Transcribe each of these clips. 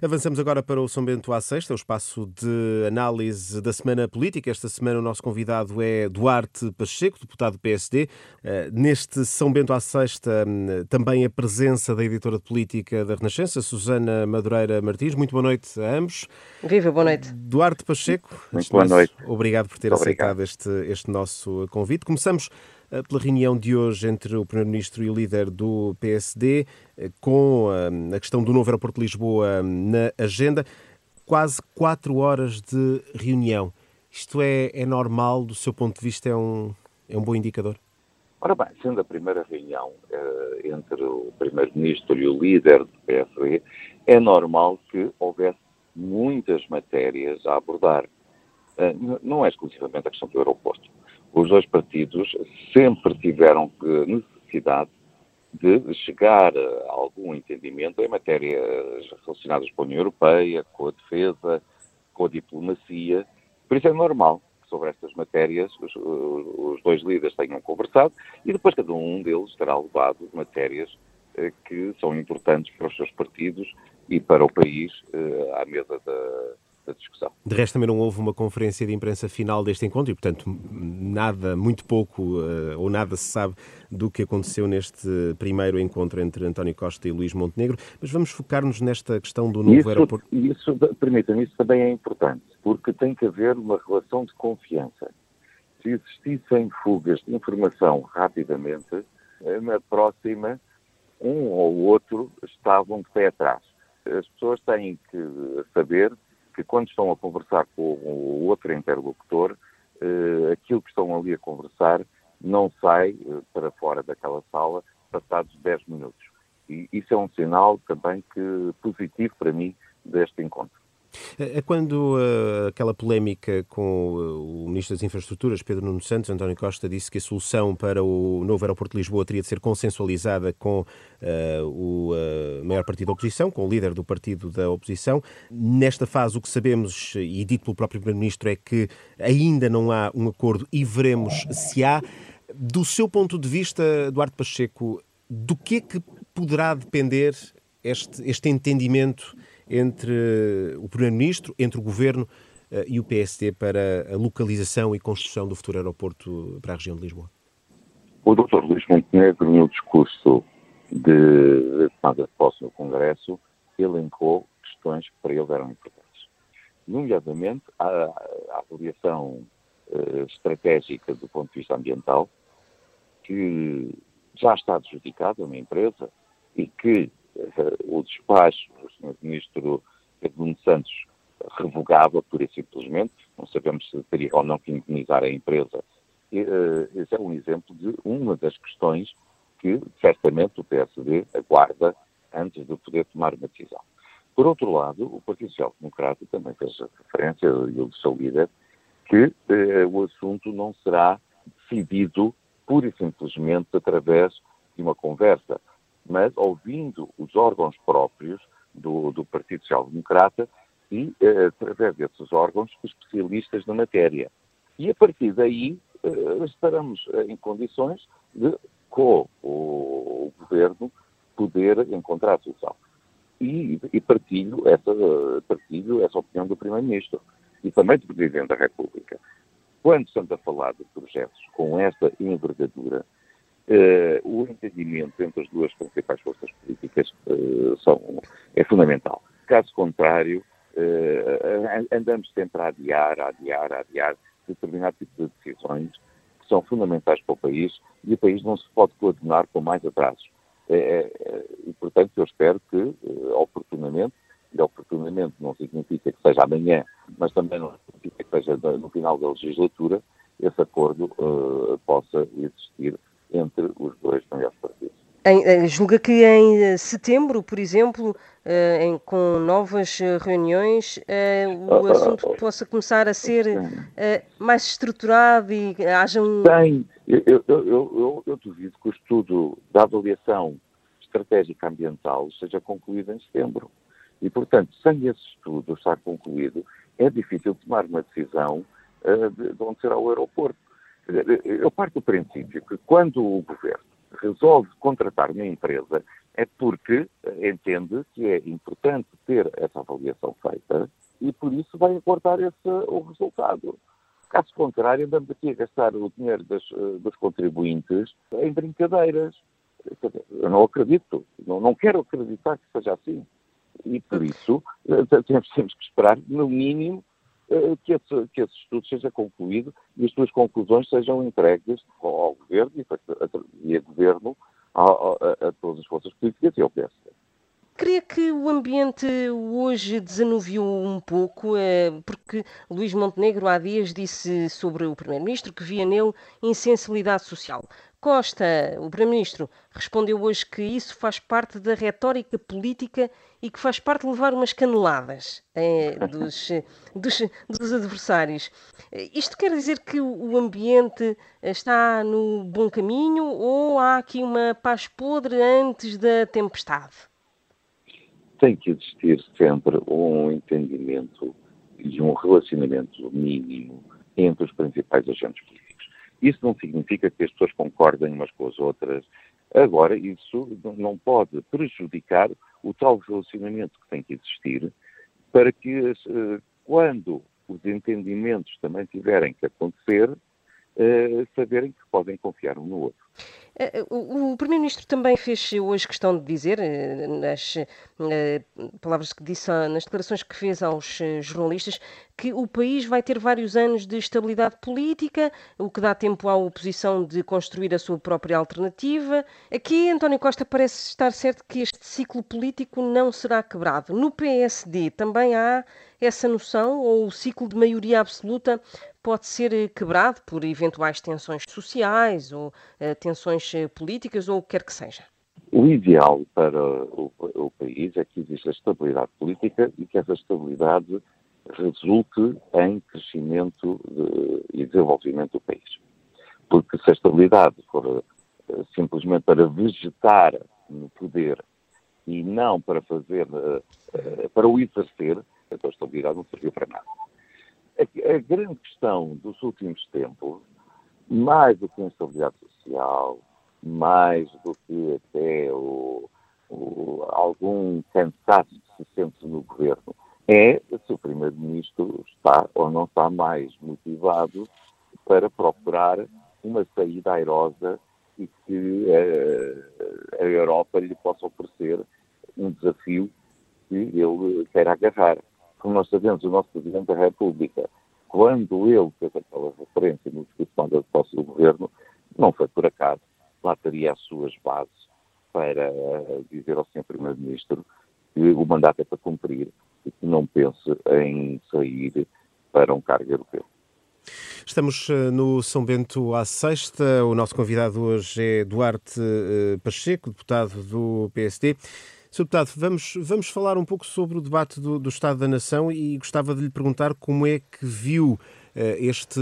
Avançamos agora para o São Bento à Sexta, o espaço de análise da semana política. Esta semana o nosso convidado é Duarte Pacheco, deputado do PSD. Eh, neste São Bento à Sexta, hum, também a presença da editora de política da Renascença, Susana Madureira Martins. Muito boa noite a ambos. Viva, boa noite. Duarte Pacheco. Muito boa noite. Obrigado por ter Muito aceitado este, este nosso convite. Começamos eh, pela reunião de hoje entre o Primeiro-Ministro e o líder do PSD, com eh, a questão do novo aeroporto de Lisboa na agenda. Quase quatro horas de reunião. Isto é, é normal, do seu ponto de vista, é um, é um bom indicador? Ora bem, sendo a primeira reunião uh, entre o Primeiro-Ministro e o líder do PSD, é normal que houvesse muitas matérias a abordar. Uh, não é exclusivamente a questão do aeroporto os dois partidos sempre tiveram necessidade de chegar a algum entendimento em matérias relacionadas com a União Europeia, com a defesa, com a diplomacia. Por isso é normal que sobre estas matérias os, os dois líderes tenham conversado e depois cada um deles terá levado matérias eh, que são importantes para os seus partidos e para o país eh, à mesa da, discussão. De resto, também não houve uma conferência de imprensa final deste encontro e, portanto, nada, muito pouco uh, ou nada se sabe do que aconteceu neste primeiro encontro entre António Costa e Luís Montenegro. Mas vamos focar-nos nesta questão do novo isso, aeroporto. Isso, permitam-me, isso também é importante, porque tem que haver uma relação de confiança. Se existissem fugas de informação rapidamente, eh, na próxima, um ou outro estavam de pé atrás. As pessoas têm que saber que quando estão a conversar com o outro interlocutor, eh, aquilo que estão ali a conversar não sai eh, para fora daquela sala passados 10 minutos. E isso é um sinal também que positivo para mim deste encontro. É quando uh, aquela polémica com uh, o Ministro das Infraestruturas, Pedro Nuno Santos, António Costa, disse que a solução para o novo aeroporto de Lisboa teria de ser consensualizada com uh, o maior partido da oposição, com o líder do partido da oposição. Nesta fase, o que sabemos, e dito pelo próprio Primeiro-Ministro, é que ainda não há um acordo e veremos se há. Do seu ponto de vista, Eduardo Pacheco, do que é que poderá depender este, este entendimento entre o Primeiro-Ministro, entre o Governo uh, e o PSD para a localização e construção do futuro aeroporto para a região de Lisboa? O Dr. Luís Montenegro, no discurso de tomada de posse no Congresso, elencou questões que para ele eram importantes. Nomeadamente, a, a avaliação uh, estratégica do ponto de vista ambiental, que já está adjudicada na empresa e que o despacho do Sr. Ministro Pedro Santos revogava pura e simplesmente, não sabemos se teria ou não que indemnizar a empresa. E, uh, esse é um exemplo de uma das questões que certamente o PSD aguarda antes de poder tomar uma decisão. Por outro lado, o Partido Social Democrata também fez referência, e o seu líder, que uh, o assunto não será decidido pura e simplesmente através de uma conversa mas ouvindo os órgãos próprios do, do Partido Social Democrata e, eh, através desses órgãos, especialistas na matéria. E a partir daí eh, estaremos em condições de, com o, o Governo, poder encontrar a solução. E, e, partilho, essa, partilho essa opinião do Primeiro-Ministro e também do Presidente da República. Quando estamos a falar de projetos com esta envergadura, Uh, o entendimento entre as duas principais forças políticas uh, são, é fundamental. Caso contrário, uh, andamos sempre a adiar, a adiar, a adiar determinado tipo de decisões que são fundamentais para o país e o país não se pode coordenar com mais atrasos. e, portanto, eu espero que, oportunamente, e oportunamente não significa que seja amanhã, mas também não significa que seja no final da legislatura, esse acordo possa existir entre os dois maiores partidos. Em, eh, julga que em eh, setembro, por exemplo, uh, em, com novas reuniões, uh, o ah, assunto uh, possa começar a ser mais estruturado e haja um. Tem. Eu, eu, eu, eu, duvido que o estudo da avaliação estratégica ambiental seja concluído em setembro. E, portanto, sem esse estudo estar concluído, é difícil tomar uma decisão de, de onde será o aeroporto. Eu parto do princípio que quando o governo resolve contratar uma empresa, é porque entende que é importante ter essa avaliação feita e por isso vai aguardar esse, o resultado. Caso contrário, andamos aqui a gastar o dinheiro das, eh, dos contribuintes em brincadeiras. Eu não acredito, não, não quero acreditar que seja assim. E por isso eh, temos, temos que esperar, no mínimo, eh, que esse, que esse estudo seja concluído e as suas conclusões sejam entregues ao Governo e a Governo, a, a, a todas as forças políticas e ao PSD. Creio que o ambiente hoje desanuviou um pouco, eh, porque Luís Montenegro há dias disse sobre o Primeiro-Ministro que via nele insensibilidade social. Costa, o Primeiro-Ministro, respondeu hoje que isso faz parte da retórica política e que faz parte de levar umas caneladas é, dos, dos, dos, adversários. Isto quer dizer que o ambiente está no bom caminho ou há aqui uma paz podre antes da tempestade? tem que existir sempre um entendimento e um relacionamento mínimo entre os principais agentes políticos. Isso não significa que as pessoas concordem umas com as outras. Agora, isso não pode prejudicar o tal relacionamento que tem que existir para que, eh, quando os entendimentos também tiverem que acontecer, eh, saberem que podem confiar um no outro. Eh, o Primeiro-Ministro também fez hoje questão de dizer, eh, nas eh, palavras que disse, nas declarações que fez aos jornalistas, que o país vai ter vários anos de estabilidade política, o que dá tempo à oposição de construir a sua própria alternativa. Aqui, António Costa parece estar certo que este ciclo político não será quebrado. No PSD também há essa noção, ou o ciclo de maioria absoluta pode ser quebrado por eventuais tensões sociais ou uh, tensões eh, políticas ou o que quer que seja? O ideal para o, o, país é que exista estabilidade política e que essa estabilidade resulte em crescimento de, e desenvolvimento do país. Porque se a estabilidade for uh, simplesmente para vegetar no poder e não para fazer, uh, para o exercer, então a estabilidade não serviu para nada a grande questão dos últimos tempos, mais do que a instabilidade social, mais do que até o, o, algum cansaço que se sente no governo, é se o Primeiro-Ministro está ou não está mais motivado para procurar uma saída airosa e que a, a Europa lhe possa oferecer um desafio que ele queira agarrar. Como nós sabemos, o nosso Presidente da República, quando ele fez aquela referência no discurso de posse do governo, não foi por acaso, lá teria as suas bases para dizer ao Sr. Primeiro-Ministro que o mandato é para cumprir e que não pense em sair para um cargo europeu. Estamos eh, no São Bento à sexta. O nosso convidado hoje é Duarte eh, Pacheco, deputado do PSD. Sr. Deputado, vamos, vamos falar um pouco sobre o debate do, do, Estado da Nação e gostava de lhe perguntar como é que viu uh, este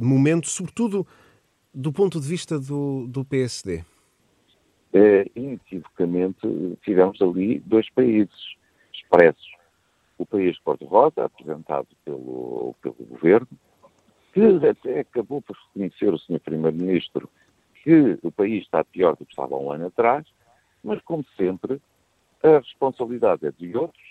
momento, sobretudo do ponto de vista do, do PSD. É, inequivocamente, tivemos ali dois países expressos. O país de Porto Rosa, apresentado pelo, pelo governo, que até acabou por reconhecer o Sr. Primeiro-Ministro que o país está pior do que estava um ano atrás, mas, como sempre, a responsabilidade é de outros.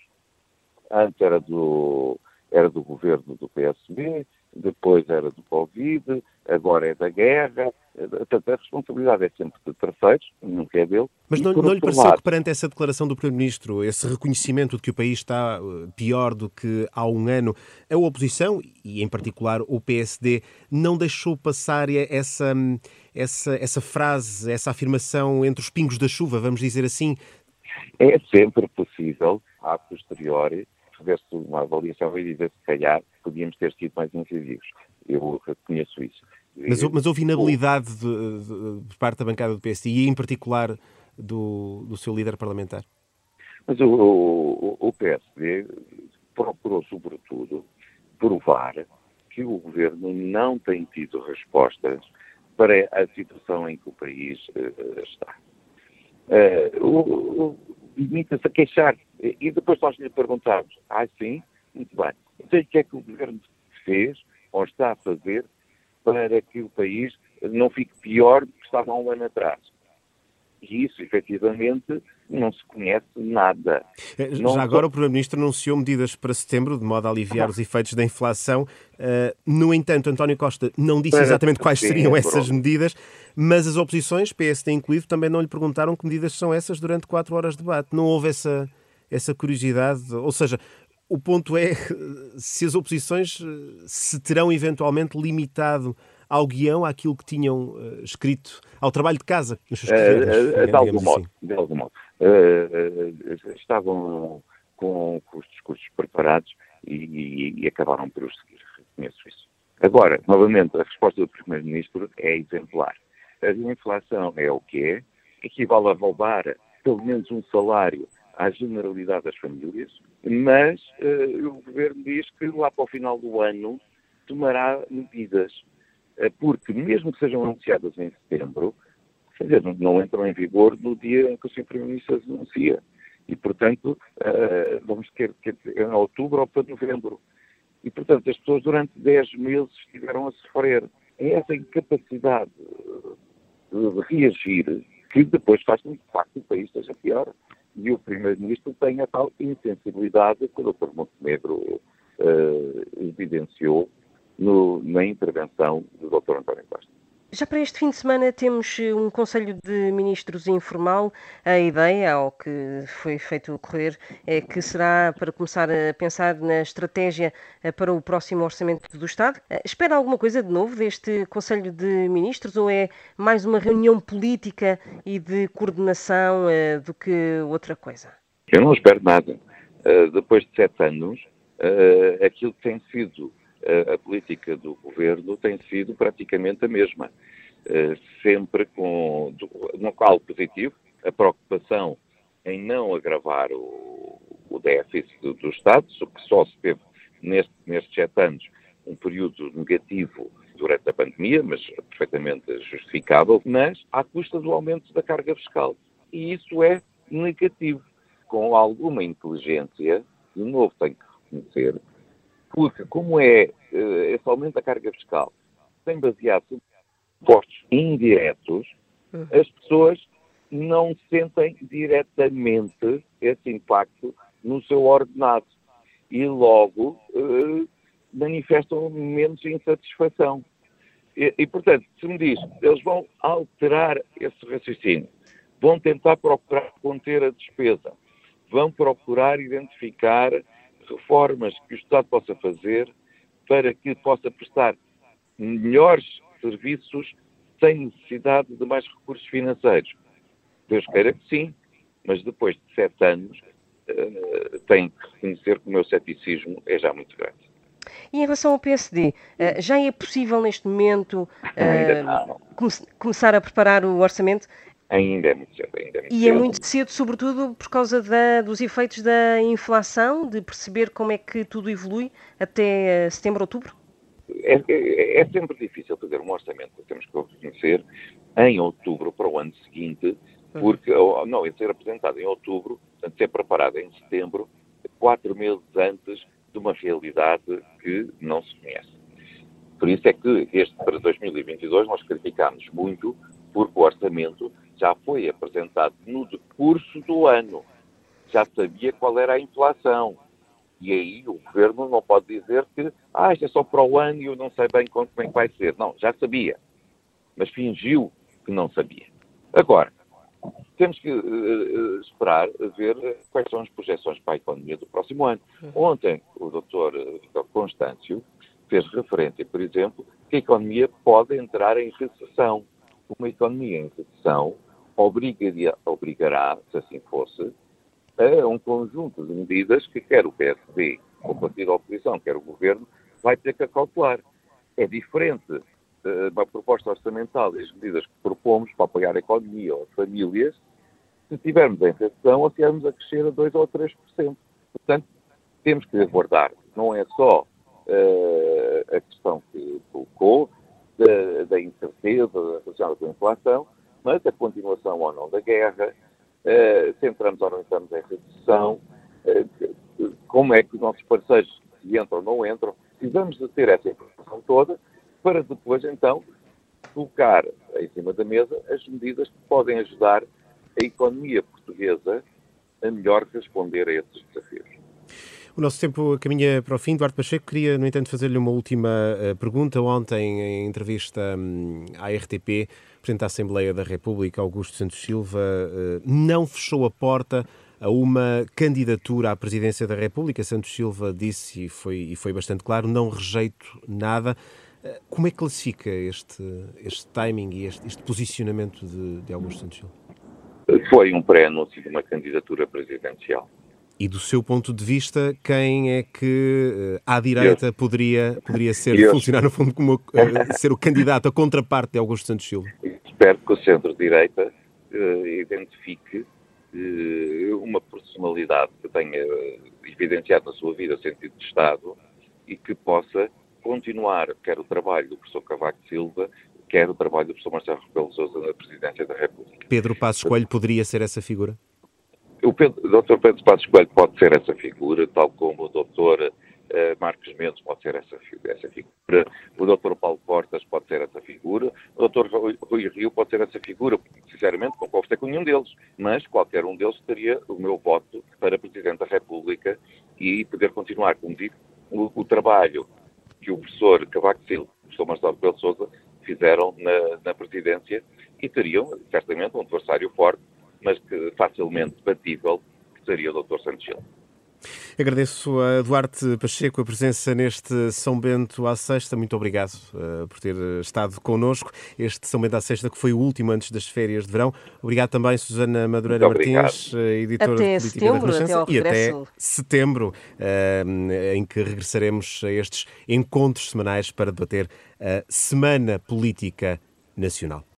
Antes era do, era do governo do PSB, depois era do Covid, agora é da guerra. Portanto, a responsabilidade é sempre de terceiros, nunca é dele. Mas não, não lhe pareceu lado... que perante essa declaração do Primeiro-Ministro, esse reconhecimento de que o país está eh, pior do que há um ano, a oposição, e em particular o PSD, não deixou passar essa, essa, essa frase, essa afirmação entre os pingos da chuva, vamos dizer assim, é sempre possível, a posteriori, fazer-se uma avaliação e dizer se calhar podíamos ter sido mais incisivos. Eu reconheço isso. Mas, mas houve inabilidade de, de, de, parte da bancada do PSD e, em particular, do, do seu líder parlamentar? Mas o, o, o PSD procurou, sobretudo, provar que o governo não tem tido respostas para a situação em que o país uh, está. Limita-se a queixar. E depois nós lhe perguntamos, ah, sim, muito bem. Então o que é que o governo fez ou está a fazer para que o país não fique pior do que estava há um ano atrás? E isso, efetivamente, não se conhece nada. Já não... agora o Primeiro-Ministro anunciou medidas para setembro, de modo a aliviar os efeitos da inflação. Uh, no entanto, António Costa não disse exatamente quais seriam essas medidas, mas as oposições, PSD incluído, também não lhe perguntaram que medidas são essas durante quatro horas de debate. Não houve essa, essa curiosidade? Ou seja, o ponto é se as oposições se terão eventualmente limitado ao guião, àquilo que tinham uh, escrito, ao trabalho de casa nos seus uh, de, algum modo, assim. de algum modo. Estavam com, com, os discursos preparados e, e, e acabaram por os seguir. Reconheço isso. Agora, novamente, a resposta do Primeiro-Ministro é exemplar. A inflação é o que é, equivale a roubar pelo menos um salário à generalidade das famílias, mas uh, o Governo diz que lá para o final do ano tomará medidas porque, mesmo que sejam anunciadas em setembro, quer dizer, não entram em vigor no dia em que o Sr. Primeiro-Ministro as anuncia. E, portanto, uh, vamos ter que em outubro ou para novembro. E, portanto, as pessoas durante 10 meses estiveram a sofrer. É essa incapacidade de reagir que depois faz com que, de facto, o país esteja pior. E o Primeiro-Ministro tem a tal insensibilidade que o Dr. Montenegro uh, evidenciou no, na intervenção do Dr. António Costa. Já para este fim de semana temos eh, um Conselho de Ministros informal. A ideia, ao que foi feito ocorrer, é que será para começar a pensar na estratégia eh, para o próximo Orçamento do Estado. Eh, espera alguma coisa de novo deste Conselho de Ministros ou é mais uma reunião política e de coordenação do que outra coisa? Eu não espero nada. Depois de sete anos, aquilo que tem sido a, política do governo tem sido praticamente a mesma. Eh, sempre com, no qual positivo, a preocupação em não agravar o, o déficit do, do Estado, o que só se teve neste, nestes sete anos um período negativo durante a pandemia, mas perfeitamente justificável, mas à custa do aumento da carga fiscal. E isso é negativo. Com alguma inteligência, de novo tenho que reconhecer, porque como é eh, esse aumento da carga fiscal tem baseado sobre impostos indiretos, uhum. as pessoas não sentem diretamente esse impacto no seu ordenado e logo eh, manifestam menos insatisfação. E, e, portanto, se me diz, eles vão alterar esse raciocínio, vão tentar procurar conter a despesa, vão procurar identificar reformas que o Estado possa fazer para que possa prestar melhores serviços sem necessidade de mais recursos financeiros. Deus queira que sim, mas depois de sete anos uh, tenho que reconhecer que o meu ceticismo é já muito grande. E em relação ao PSD, eh, já é possível neste momento uh, começar a preparar o orçamento? Ainda é muito cedo. Ainda é muito e cedo. é muito cedo, sobretudo por causa da, dos efeitos da inflação, de perceber como é que tudo evolui até eh, setembro, outubro? É, é, é sempre difícil fazer um orçamento, temos que reconhecer, em outubro para o ano seguinte, hum. porque, não, é ser apresentado em outubro, portanto, ser preparado em setembro, quatro meses antes de uma realidade que não se conhece. Por isso é que este para 2022 nós criticámos muito, porque o orçamento já foi apresentado no decurso do ano. Já sabia qual era a inflação. E aí o governo não pode dizer que ah, isto é só para o ano e eu não sei bem como é que vai ser. Não, já sabia. Mas fingiu que não sabia. Agora, temos que uh, esperar ver quais são as projeções para a economia do próximo ano. Ontem, o doutor Constâncio fez referência, por exemplo, que a economia pode entrar em recessão. Uma economia em recessão obrigaria, obrigará, se assim fosse, a um conjunto de medidas que quer o PSD, o partido da oposição, quer o governo, vai ter que calcular. É diferente uh, uma proposta orçamental e as medidas que propomos para apoiar a economia ou as famílias, se estivermos em recessão ou se estivermos a crescer a 2 ou 3%. Portanto, temos que aguardar. Não é só uh, a questão que colocou da, da incerteza relacionada com a inflação, mas a continuação ou não da guerra, uh, se entramos ou não entramos em recessão, uh, como é que os nossos parceiros entram ou não entram, precisamos de ter essa informação toda para depois, então, colocar em cima da mesa as medidas que podem ajudar a economia portuguesa a melhor responder a esses desafios. O nosso tempo caminha para o fim. Eduardo Pacheco, queria, no entanto, fazer-lhe uma última uh, pergunta. Ontem, em entrevista um, à RTP, Presidente da Assembleia da República, Augusto Santos Silva, uh, não fechou a porta a uma candidatura à presidência da República. Santos Silva disse, e foi, e foi bastante claro, não rejeito nada. Uh, como é que classifica este, este timing e este, este posicionamento de, de Augusto Santos Silva? Foi um pré-anúncio de uma candidatura presidencial. E do seu ponto de vista, quem é que uh, à direita eu. poderia, poderia ser, eu. funcionar no fundo como ser o candidato, a contraparte de Augusto Santos Silva? Espero que o centro-direita uh, identifique uma personalidade que tenha evidenciado na sua vida sentido de Estado e que possa continuar quer o trabalho do professor Cavaco Silva, quer o trabalho do professor Marcelo Rebelo Sousa na presidência da República. Pedro Passos Coelho poderia ser essa figura? O, Pedro, o Dr. Pedro Passos Coelho pode ser essa figura, tal como o Dr. Uh, Marcos Mendes pode ser essa, essa figura, o Dr. Paulo Portas pode ser essa figura, o Dr. Rui Rio pode ser essa figura. Sinceramente, concordo com nenhum deles, mas qualquer um deles teria o meu voto para Presidente da República e poder continuar, como digo, o, o trabalho que o professor Cavaco Silva, o professor Marcelo Rebelo Sousa, fizeram na, na presidência e teriam, certamente, um adversário forte mas que facilmente batível, que seria o Dr. Santos Gil. Agradeço a Duarte Pacheco a presença neste São Bento à Sexta. Muito obrigado uh, por ter estado connosco. Este São Bento à Sexta que foi o último antes das férias de verão. Obrigado também, Susana Madureira Martins, eh, editora até de Política setembro, da Renascença. e até setembro, uh, em que regressaremos a estes encontros semanais para debater a Semana Política Nacional.